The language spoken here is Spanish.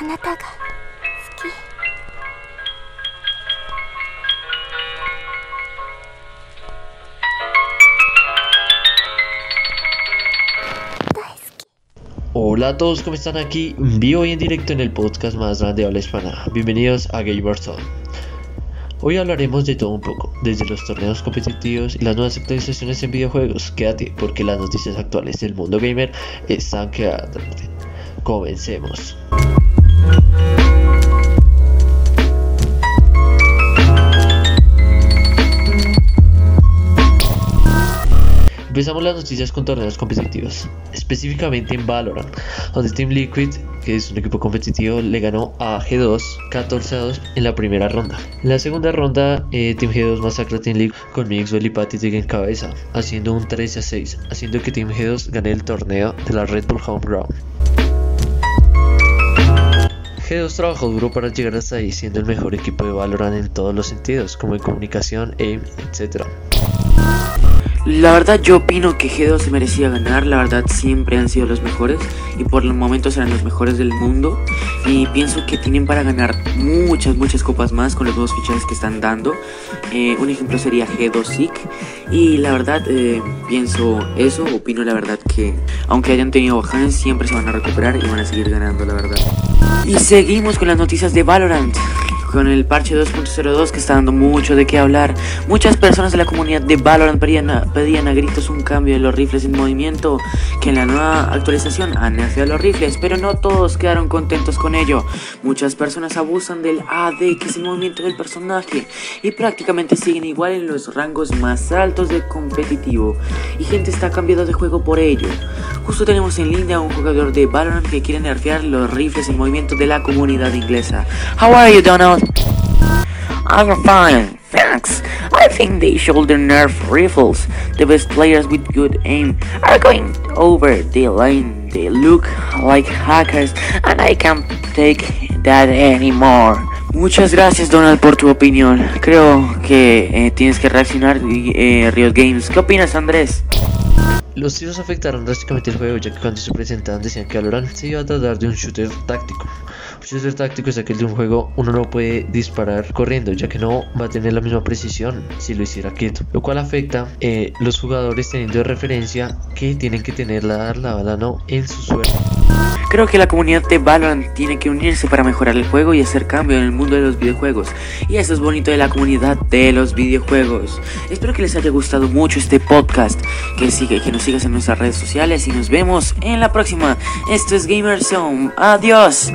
あなたが好き Hola a todos, ¿cómo están aquí? Vivo y en directo en el podcast más grande de habla hispana. Bienvenidos a Gamer Zone. Hoy hablaremos de todo un poco, desde los torneos competitivos y las nuevas actualizaciones en videojuegos. Quédate porque las noticias actuales del mundo gamer están quedando. Comencemos. Empezamos las noticias con torneos competitivos, específicamente en Valorant, donde Team Liquid, que es un equipo competitivo, le ganó a G2 14 a 2 en la primera ronda. En la segunda ronda, eh, Team G2 masacra a Team Liquid con Mixwell y Patrick en cabeza, haciendo un 13 a 6, haciendo que Team G2 gane el torneo de la Red Bull Home Ground. G2 trabajó duro para llegar hasta ahí, siendo el mejor equipo de Valorant en todos los sentidos, como en comunicación, aim, etc. La verdad yo opino que G2 se merecía ganar, la verdad siempre han sido los mejores y por el momento serán los mejores del mundo y pienso que tienen para ganar muchas, muchas copas más con los nuevos fichajes que están dando. Eh, un ejemplo sería G2 SIC y la verdad eh, pienso eso, opino la verdad que aunque hayan tenido bajanes siempre se van a recuperar y van a seguir ganando la verdad. Y seguimos con las noticias de Valorant con el parche 2.02 que está dando mucho de qué hablar. Muchas personas de la comunidad de Valorant pedían a, pedían a gritos un cambio de los rifles en movimiento, que en la nueva actualización han nerfeado los rifles, pero no todos quedaron contentos con ello. Muchas personas abusan del AD, que es el movimiento del personaje, y prácticamente siguen igual en los rangos más altos de competitivo, y gente está cambiando de juego por ello. Justo tenemos en línea a un jugador de Valorant que quiere nerfear los rifles en movimiento de la comunidad inglesa. How are you, Donald? I'm fine, thanks. I think they should nerf rifles. The best players with good aim are going over the lane. They look like hackers, and I can't take that anymore. Muchas gracias Donald por tu opinión. Creo que eh, tienes que reaccionar eh, Games. ¿Qué opinas Andrés? Los tiros afectaron drásticamente el juego ya que cuando se presentaban decían que Valorant se iba a tratar de un shooter táctico. Un shooter táctico es aquel de un juego uno no puede disparar corriendo ya que no va a tener la misma precisión si lo hiciera quieto. Lo cual afecta eh, los jugadores teniendo referencia que tienen que tener la, la bala no en su suelo. Creo que la comunidad de Valorant tiene que unirse para mejorar el juego y hacer cambio en el mundo de los videojuegos. Y eso es bonito de la comunidad de los videojuegos. Espero que les haya gustado mucho este podcast. Que, sigue, que nos sigas en nuestras redes sociales y nos vemos en la próxima. Esto es Gamer Zone. Adiós.